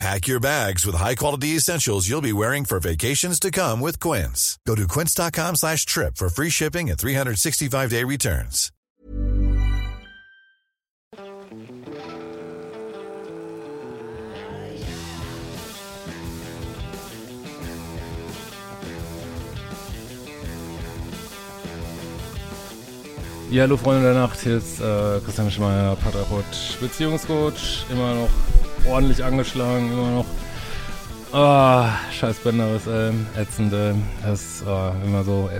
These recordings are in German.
Pack your bags with high-quality essentials you'll be wearing for vacations to come with Quince. Go to quince.com slash trip for free shipping and 365-day returns. Ja, hallo Freunde der Nacht, hier ist äh, Christian Schmeier, Paterpot, Beziehungscoach, immer noch ordentlich angeschlagen, immer noch. Ah, scheiß Benderis, ey, ätzend, ey. Das ist äh, immer so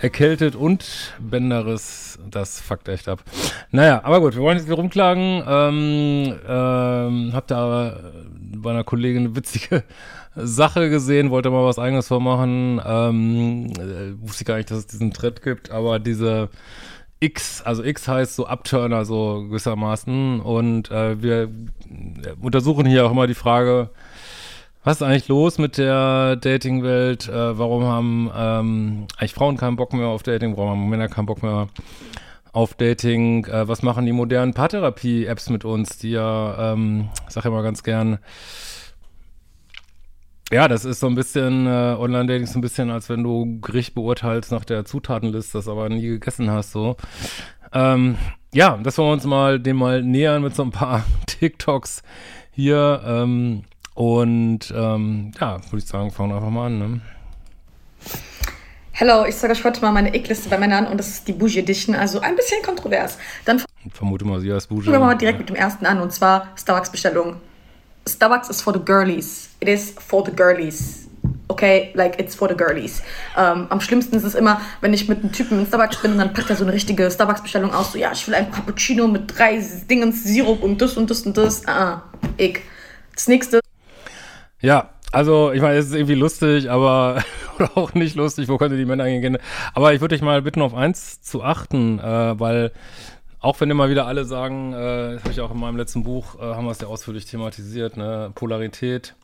erkältet und Benderis, das fuckt echt ab. Naja, aber gut, wir wollen jetzt nicht rumklagen. Ähm, ähm, hab da bei einer Kollegin eine witzige Sache gesehen, wollte mal was eigenes vormachen. Ähm, äh, wusste gar nicht, dass es diesen Trend gibt, aber diese X, also X heißt so Upturner so gewissermaßen und äh, wir untersuchen hier auch immer die Frage, was ist eigentlich los mit der Dating-Welt? Äh, warum haben ähm, eigentlich Frauen keinen Bock mehr auf Dating? Warum haben Männer keinen Bock mehr auf Dating? Äh, was machen die modernen Paartherapie-Apps mit uns, die ja, ähm, ich sage immer ganz gern, ja, das ist so ein bisschen, äh, Online-Dating ist so ein bisschen, als wenn du Gericht beurteilst nach der Zutatenliste, das aber nie gegessen hast, so. Ähm, ja, das wollen wir uns mal dem mal nähern mit so ein paar TikToks hier. Ähm, und ähm, ja, würde ich sagen, fangen wir einfach mal an. Ne? Hello, ich sage euch heute mal meine Eckliste bei Männern und das ist die Bougie Edition, also ein bisschen kontrovers. Dann vermute mal, sie heißt Bougie. fangen wir mal direkt mit dem ersten an und zwar Starbucks-Bestellung. Starbucks is for the girlies. It is for the girlies. Okay, like it's for the girlies. Ähm, am schlimmsten ist es immer, wenn ich mit einem Typen in Starbucks bin und dann packt er so eine richtige Starbucks-Bestellung aus. So, ja, ich will ein Cappuccino mit drei Dingens Sirup und das und das und das. Ah, ich. Das nächste. Ja, also ich meine, es ist irgendwie lustig, aber oder auch nicht lustig, wo könnte die Männer hingehen? Aber ich würde dich mal bitten, auf eins zu achten, äh, weil auch wenn immer wieder alle sagen, äh, das habe ich auch in meinem letzten Buch, äh, haben wir es ja ausführlich thematisiert, ne, Polarität.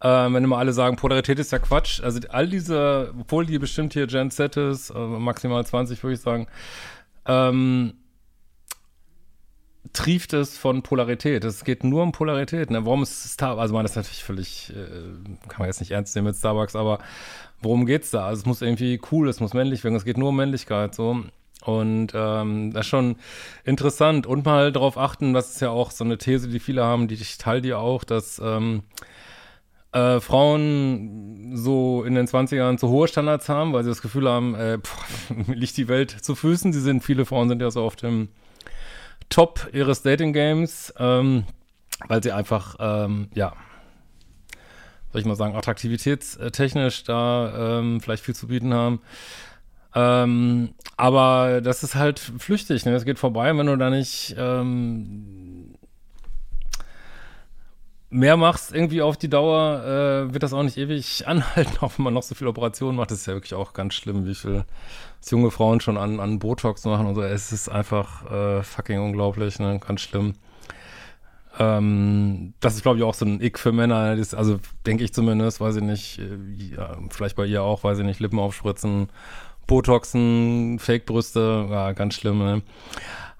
Äh, wenn immer alle sagen, Polarität ist ja Quatsch. Also all diese, obwohl die bestimmt hier Gen Z ist, äh, maximal 20 würde ich sagen, ähm, trieft es von Polarität. Es geht nur um Polarität. Ne? Warum ist Starbucks, also man das ist natürlich völlig, äh, kann man jetzt nicht ernst nehmen mit Starbucks, aber worum geht's da? Also es muss irgendwie cool, es muss männlich werden, es geht nur um Männlichkeit, so. Und ähm, das ist schon interessant. Und mal darauf achten, das ist ja auch so eine These, die viele haben, die ich teile dir auch, dass ähm, äh, Frauen so in den 20ern zu hohe Standards haben, weil sie das Gefühl haben, äh, pff, liegt die Welt zu Füßen. Sie sind, viele Frauen sind ja so auf dem Top ihres Dating-Games, ähm, weil sie einfach, ähm, ja, soll ich mal sagen, attraktivitätstechnisch da ähm, vielleicht viel zu bieten haben. Ähm, aber das ist halt flüchtig, ne? Es geht vorbei, wenn du da nicht ähm, mehr machst, irgendwie auf die Dauer, äh, wird das auch nicht ewig anhalten, auch wenn man noch so viele Operationen macht. Das ist ja wirklich auch ganz schlimm, wie viel junge Frauen schon an, an Botox machen und so. Es ist einfach äh, fucking unglaublich, ne? Ganz schlimm. Ähm, das ist, glaube ich, auch so ein Ick für Männer. Das, also denke ich zumindest, weiß ich nicht, äh, ja, vielleicht bei ihr auch, weiß ich nicht, Lippen aufspritzen, Botoxen, Fake-Brüste, ja, ganz schlimm, ne?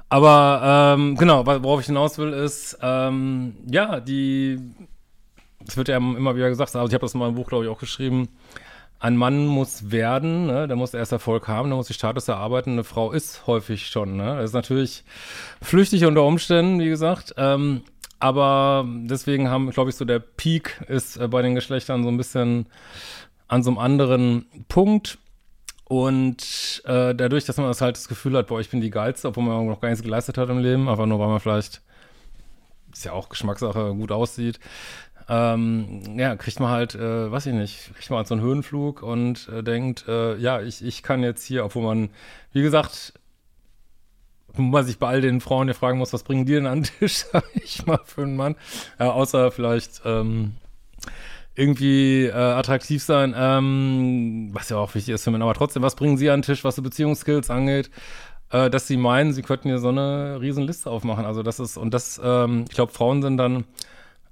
Aber ähm, genau, worauf ich hinaus will, ist, ähm, ja, die, es wird ja immer wieder gesagt, also ich habe das in meinem Buch, glaube ich, auch geschrieben, ein Mann muss werden, ne? der muss erst Erfolg haben, der muss die Status erarbeiten. Eine Frau ist häufig schon, ne? Das ist natürlich flüchtig unter Umständen, wie gesagt. Ähm, aber deswegen haben, glaube ich, so der Peak ist äh, bei den Geschlechtern so ein bisschen an so einem anderen Punkt. Und äh, dadurch, dass man das halt das Gefühl hat, boah, ich bin die Geilste, obwohl man noch gar nichts geleistet hat im Leben, einfach nur, weil man vielleicht, ist ja auch Geschmackssache, gut aussieht, ähm, ja, kriegt man halt, äh, weiß ich nicht, kriegt man halt so einen Höhenflug und äh, denkt, äh, ja, ich, ich kann jetzt hier, obwohl man, wie gesagt, wo man sich bei all den Frauen ja fragen muss, was bringen die denn an den Tisch, sag ich mal, für einen Mann, ja, außer vielleicht, ähm, irgendwie äh, attraktiv sein, ähm, was ja auch wichtig ist für Männer, aber trotzdem, was bringen sie an den Tisch, was so Beziehungsskills angeht? äh, dass sie meinen, sie könnten hier so eine riesen Liste aufmachen. Also das ist, und das, ähm, ich glaube, Frauen sind dann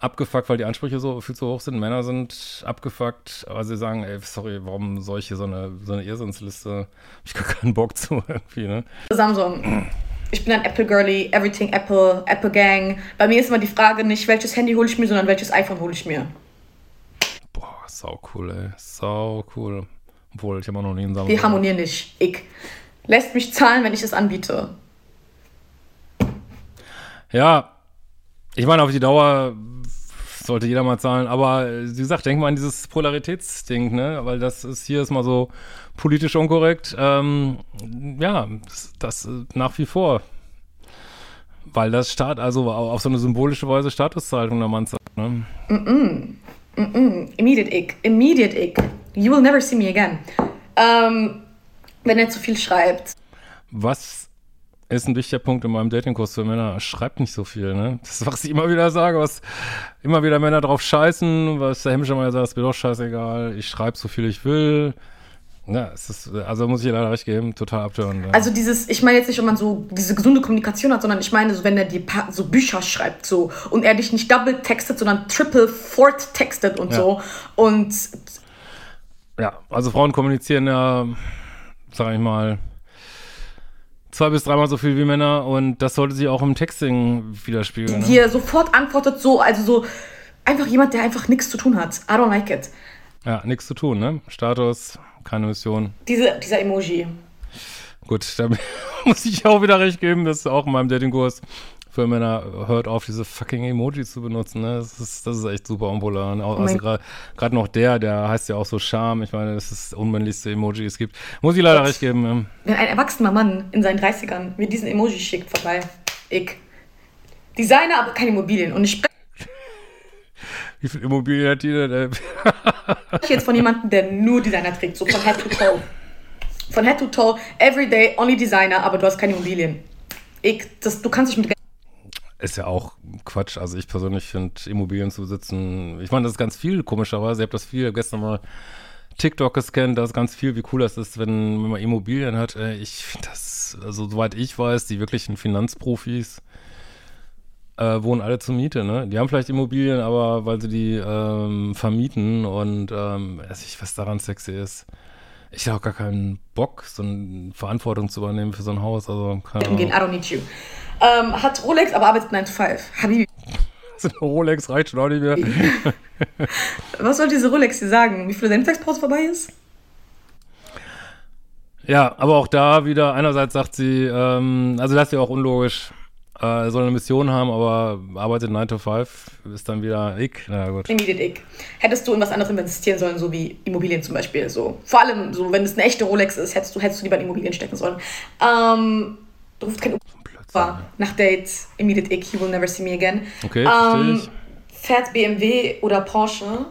abgefuckt, weil die Ansprüche so viel zu hoch sind. Männer sind abgefuckt, aber sie sagen, ey, sorry, warum hier so eine, so eine Irrsinnsliste? Ich gar keinen Bock zu irgendwie, ne? Samsung. Ich bin ein Apple Girly, everything Apple, Apple Gang. Bei mir ist immer die Frage nicht, welches Handy hole ich mir, sondern welches iPhone hole ich mir. Sau cool, ey. Sau cool. Obwohl, ich habe auch noch nie einen Samsung. Wir harmonieren nicht. Ich. Lässt mich zahlen, wenn ich es anbiete. Ja, ich meine, auf die Dauer sollte jeder mal zahlen, aber wie gesagt, denk mal an dieses Polaritätsding, ne? Weil das ist hier ist mal so politisch unkorrekt. Ähm, ja, das, das nach wie vor. Weil das Staat, also auf so eine symbolische Weise Statuszahlung der Mann sagt, ne? Mm -mm. Mm -mm. Immediate ick. Immediate ick. You will never see me again. Ähm, wenn er zu viel schreibt. Was ist ein wichtiger Punkt in meinem Datingkurs für Männer? Schreibt nicht so viel, ne? Das ist, was ich immer wieder sage, was immer wieder Männer drauf scheißen, was der Hemmscher mal sagt, ist mir doch scheißegal, ich schreibe so viel ich will. Ja, es ist, also muss ich dir leider recht geben, total abtören. Ja. Also dieses, ich meine jetzt nicht, ob man so diese gesunde Kommunikation hat, sondern ich meine, so wenn er die pa so Bücher schreibt so und er dich nicht double textet, sondern triple, fourth textet und Ja. so und Ja, also Frauen kommunizieren ja, sag ich mal, zwei bis dreimal so viel wie Männer und das sollte sich auch im Texting widerspiegeln. Ne? hier sofort antwortet so, also so einfach jemand, der einfach nichts zu tun hat. I don't like it. Ja, nichts zu tun, ne? Status, keine Mission. Diese, dieser Emoji. Gut, da muss ich auch wieder recht geben, das ist auch in meinem Datingkurs für Männer, hört auf, diese fucking Emojis zu benutzen, ne? Das ist, das ist echt super unpolar. Ne? Also gerade noch der, der heißt ja auch so Charme. Ich meine, das ist das unmännlichste Emoji, es gibt. Muss ich leider Gott. recht geben. Ja. Wenn ein erwachsener Mann in seinen 30ern mir diesen Emoji schickt, vorbei. Ich. Designer, aber keine Immobilien. Und ich spreche Wie viel Immobilien hat die denn? ey? jetzt von jemandem, der nur Designer trägt, so von Head to Toe. Von Head to Toe, everyday, only Designer, aber du hast keine Immobilien. Ich, das, du kannst dich mit Ist ja auch Quatsch. Also ich persönlich finde Immobilien zu besitzen, ich meine, das ist ganz viel, komischerweise. Ich habe das viel gestern mal TikTok gescannt, da ist ganz viel, wie cool das ist, wenn, wenn man Immobilien hat. Äh, Ich finde das, also soweit ich weiß, die wirklichen Finanzprofis äh, wohnen alle zur Miete, ne? Die haben vielleicht Immobilien, aber weil sie die ähm, vermieten und ähm, weiß ich, was daran sexy ist. Ich habe auch gar keinen Bock, so eine Verantwortung zu übernehmen für so ein Haus. Also, keine umgehen. I Ahnung. don't need you. Ähm, hat Rolex, aber arbeitet 9 to 5. Habibi, So eine Rolex reicht schon auch nicht mehr. was soll diese Rolex dir sagen? Wie viel deine Mittagspause vorbei ist? Ja, aber auch da wieder, einerseits sagt sie, ähm, also das ist ja auch unlogisch, äh, soll eine Mission haben, aber arbeitet 9 to 5, ist dann wieder ich. Na gut. Immediate ich. Hättest du in was anderes investieren sollen, so wie Immobilien zum Beispiel. So. Vor allem, so, wenn es eine echte Rolex ist, hättest du, hättest du lieber in Immobilien stecken sollen. Ähm, ruft kein Uber nach Date. Immediate ich. You will never see me again. Okay, Ähm, fährt BMW oder Porsche?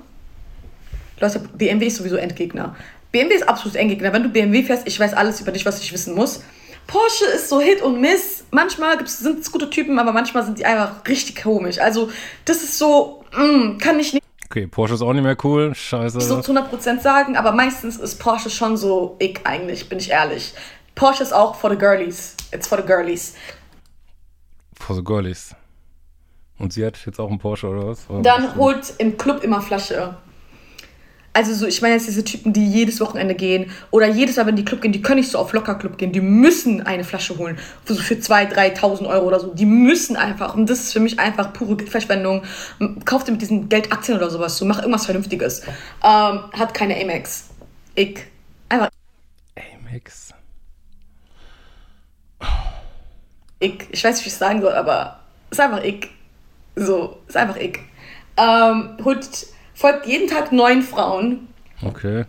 Leute, BMW ist sowieso Endgegner. BMW ist absolut Endgegner. Wenn du BMW fährst, ich weiß alles über dich, was ich wissen muss. Porsche ist so Hit und Miss. Manchmal sind es gute Typen, aber manchmal sind die einfach richtig komisch. Also, das ist so, mm, kann ich nicht Okay, Porsche ist auch nicht mehr cool, scheiße. so zu 100% sagen, aber meistens ist Porsche schon so ich eigentlich, bin ich ehrlich. Porsche ist auch for the girlies. It's for the girlies. For the girlies. Und sie hat jetzt auch einen Porsche oder was? Oder Dann holt im Club immer Flasche. Also so, ich meine jetzt diese Typen, die jedes Wochenende gehen oder jedes Mal, wenn die Club gehen, die können nicht so auf Lockerclub gehen, die müssen eine Flasche holen. Für so für 2.000, 3.000 Euro oder so. Die müssen einfach. Und das ist für mich einfach pure Geldverschwendung. Kauf dir mit diesem Geld Aktien oder sowas. So, mach irgendwas Vernünftiges. Ähm, hat keine Amex. Ich. Einfach Amex. ich. Ich weiß nicht, wie ich es sagen soll, aber ist einfach ich. So, ist einfach ich. Ähm, holt, folgt jeden Tag neun Frauen. Okay.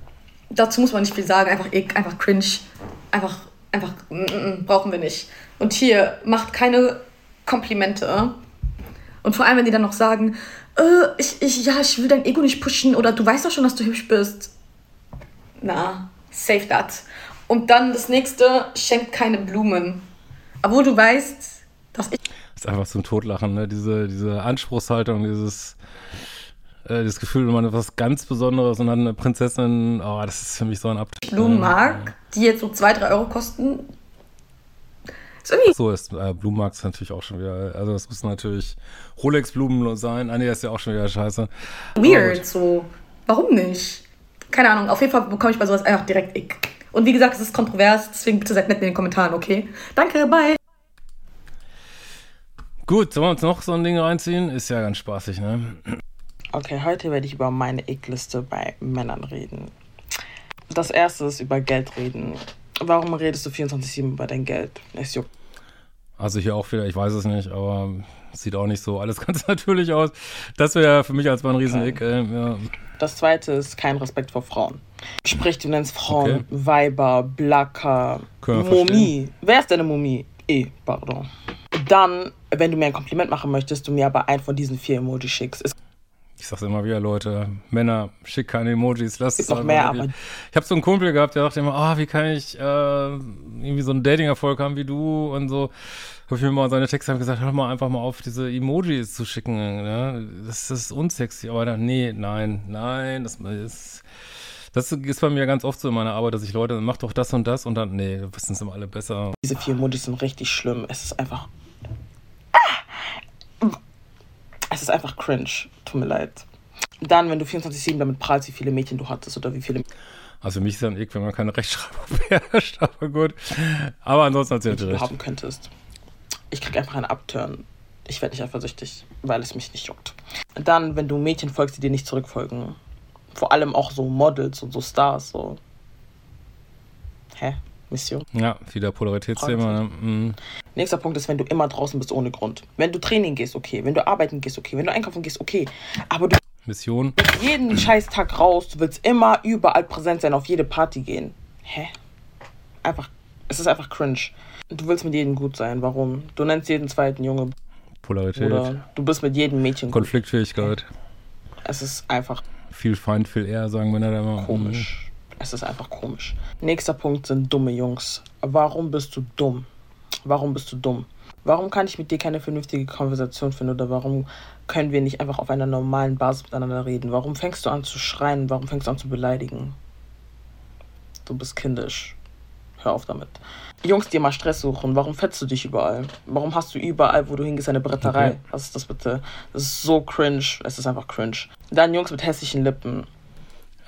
Dazu muss man nicht viel sagen. Einfach ich, einfach cringe. Einfach, einfach, mm, mm, brauchen wir nicht. Und hier, macht keine Komplimente. Und vor allem, wenn die dann noch sagen, äh, ich, ich, ja, ich will dein Ego nicht pushen oder du weißt doch schon, dass du hübsch bist. Na, save that. Und dann das nächste, schenkt keine Blumen. Obwohl du weißt, dass ich Das ist einfach zum Totlachen, ne? Diese, diese Anspruchshaltung, dieses, äh, das Gefühl, man hat was ganz Besonderes und dann eine Prinzessin, oh, das ist für mich so ein Abtörn. Blumen mag, die jetzt so 2, 3 Euro kosten. Ist irgendwie So ist äh, Blumenmarkt ist natürlich auch schon wieder, also das muss natürlich Rolex-Blumen sein. Ah nee, das ist ja auch schon wieder scheiße. weird, so. Warum nicht? Keine Ahnung, auf jeden Fall bekomme ich bei sowas einfach direkt Ick. Und wie gesagt, es ist kontrovers, deswegen bitte seid nett in den Kommentaren, okay? Danke, bye. Gut, sollen wir uns noch so ein Ding reinziehen? Ist ja ganz spaßig, ne? Okay, heute werde ich über meine Ickliste bei Männern reden. Das erste ist über Geld reden. Warum redest du 24-7 über dein Geld? Es juckt Also hier auch wieder, ich weiß es nicht, aber sieht auch nicht so alles ganz natürlich aus. Das wäre für mich als mal ein Riesen-Ick. Äh, ja. Das zweite ist kein Respekt vor Frauen. Sprich, du nennst Frauen Okay. Weiber, Blacker, Mumie. Wer ist denn eine Mumie? Eh, pardon. Dann, wenn du mir ein Kompliment machen möchtest, du mir aber einen von diesen vier Emojis schickst. Es sag's immer wieder, Leute, Männer, schick keine Emojis, lasst es noch mehr, aber Ich habe so einen Kumpel gehabt, der dachte immer, ah, wie kann ich äh, irgendwie so einen Dating-Erfolg haben wie du und so. Habe ich mir mal seine Texte gesagt, hör mal einfach mal auf, diese Emojis zu schicken. Das, das ist unsexy. Aber dann, nee, nein, nein, das ist. Das ist bei mir ganz oft so in meiner Arbeit, dass ich Leute, mach doch das und das und dann, nee, wissen es immer alle besser. diese vier Emojis sind richtig schlimm. Es ist einfach. Es ist einfach cringe. Tut mir leid. Dann, wenn du 24-7 damit prahlst, wie viele Mädchen du hattest oder wie viele Also für mich ist dann Ick, wenn man keine Rechtschreibung beherrscht, aber gut. Aber ansonsten hat sie natürlich recht. haben könntest. Ich krieg einfach einen Upturn. Ich werde nicht eifersüchtig, weil es mich nicht juckt. Dann, wenn du Mädchen folgst, die dir nicht zurückfolgen. Vor allem auch so Models und so Stars. So. Hä? Mission? Ja, wieder Polaritätsthema. Ne? Mhm. Nächster Punkt ist, wenn du immer draußen bist ohne Grund. Wenn du Training gehst, okay. Wenn du arbeiten gehst, okay. Wenn du einkaufen gehst, okay. Aber du Mission. gehst jeden scheiß Tag raus. Du willst immer überall präsent sein, auf jede Party gehen. Hä? Einfach, es ist einfach cringe. Du willst mit jedem gut sein. Warum? Du nennst jeden zweiten Junge Polarität. oder du bist mit jedem Mädchen gut. Konfliktfähigkeit. Es ist einfach Viel Feind, viel eher, sagen Männer da immer. komisch. Es ist einfach komisch. Nächster Punkt sind dumme Jungs. Warum bist du dumm? Warum bist du dumm? Warum kann ich mit dir keine vernünftige Konversation finden oder warum können wir nicht einfach auf einer normalen Basis miteinander reden? Warum fängst du an zu schreien? Warum fängst du an zu beleidigen? Du bist kindisch. Hör auf damit. Jungs, die immer Stress suchen, warum fetzt du dich überall? Warum hast du überall, wo du hingehst, eine Bretterei? Okay. Was ist das bitte? Das ist so cringe. Es ist einfach cringe. Dann Jungs mit hässlichen Lippen.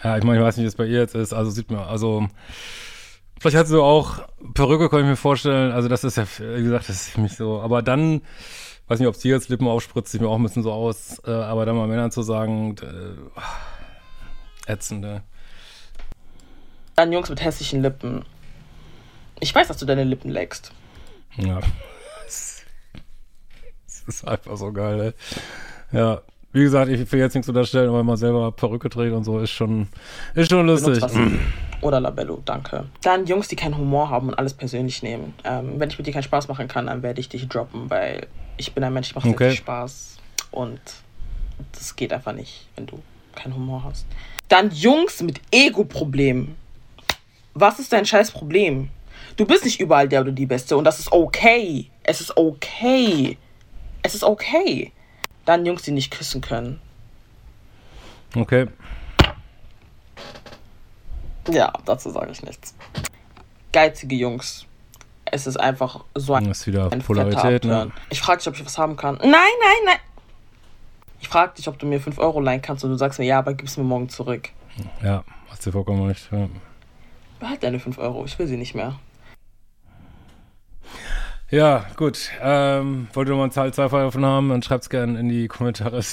Ja, ich meine, ich weiß nicht, wie es bei ihr jetzt ist. Also sieht man, also vielleicht hat sie auch Perücke, kann ich mir vorstellen. Also das ist ja, wie gesagt, das ist mich so. Aber dann, weiß nicht, ob sie jetzt Lippen aufspritzt, sieht mir auch ein bisschen so aus. Äh, aber dann mal Männern zu sagen, äh, ätzende. Dann Jungs mit hässlichen Lippen. Ich weiß, dass du deine Lippen leckst. Ja. Das ist einfach so geil, ey. Ja. Wie gesagt, ich will jetzt nichts unterstellen, aber mal selber Perücke trägt und so ist schon, ist schon lustig. Was. Oder Labello, danke. Dann Jungs, die keinen Humor haben und alles persönlich nehmen. Ähm, wenn ich mit dir keinen Spaß machen kann, dann werde ich dich droppen, weil ich bin ein Mensch, ich mache sehr Okay. viel Spaß. Und das geht einfach nicht, wenn du keinen Humor hast. Dann Jungs mit Ego-Problemen. Was ist dein scheiß Problem? Du bist nicht überall der oder die Beste und das ist okay. Es ist okay. Es ist okay. Dann Jungs, die nicht küssen können. Okay. Ja, dazu sage ich nichts. Geizige Jungs. Es ist einfach so ein, Das ist wieder ein Polarität, ne? Ich frage dich, ob ich was haben kann. Nein, nein, nein. Ich frage dich, ob du mir 5 Euro leihen kannst und du sagst mir, ja, aber gib's mir morgen zurück. Ja, hast du vollkommen recht. Ja. Behalt deine 5 Euro, ich will sie nicht mehr. Ja, gut. Ähm, wollt ihr mal eine Zahl 2 davon haben, dann schreibt's gerne in die Kommentare.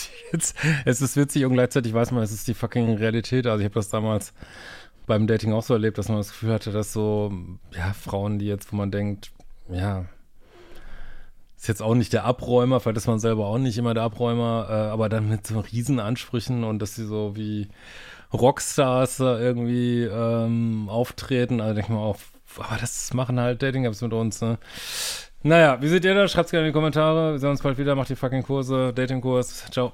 Es, ist witzig und gleichzeitig weiß man, es ist die fucking Realität. Also ich habe das damals beim Dating auch so erlebt, dass man das Gefühl hatte, dass so, ja, Frauen, die jetzt, wo man denkt, ja, ist jetzt auch nicht der Abräumer, vielleicht ist man selber auch nicht immer der Abräumer, äh, aber dann mit so riesen Ansprüchen und dass sie so wie Rockstars irgendwie ähm, auftreten. Also denke ich mal auch, aber das machen halt Dating-Apps mit uns, ne? Naja, wie seht ihr das? Schreibt's gerne in die Kommentare. Wir sehen uns bald wieder. Macht die fucking Kurse, Dating-Kurs. Ciao.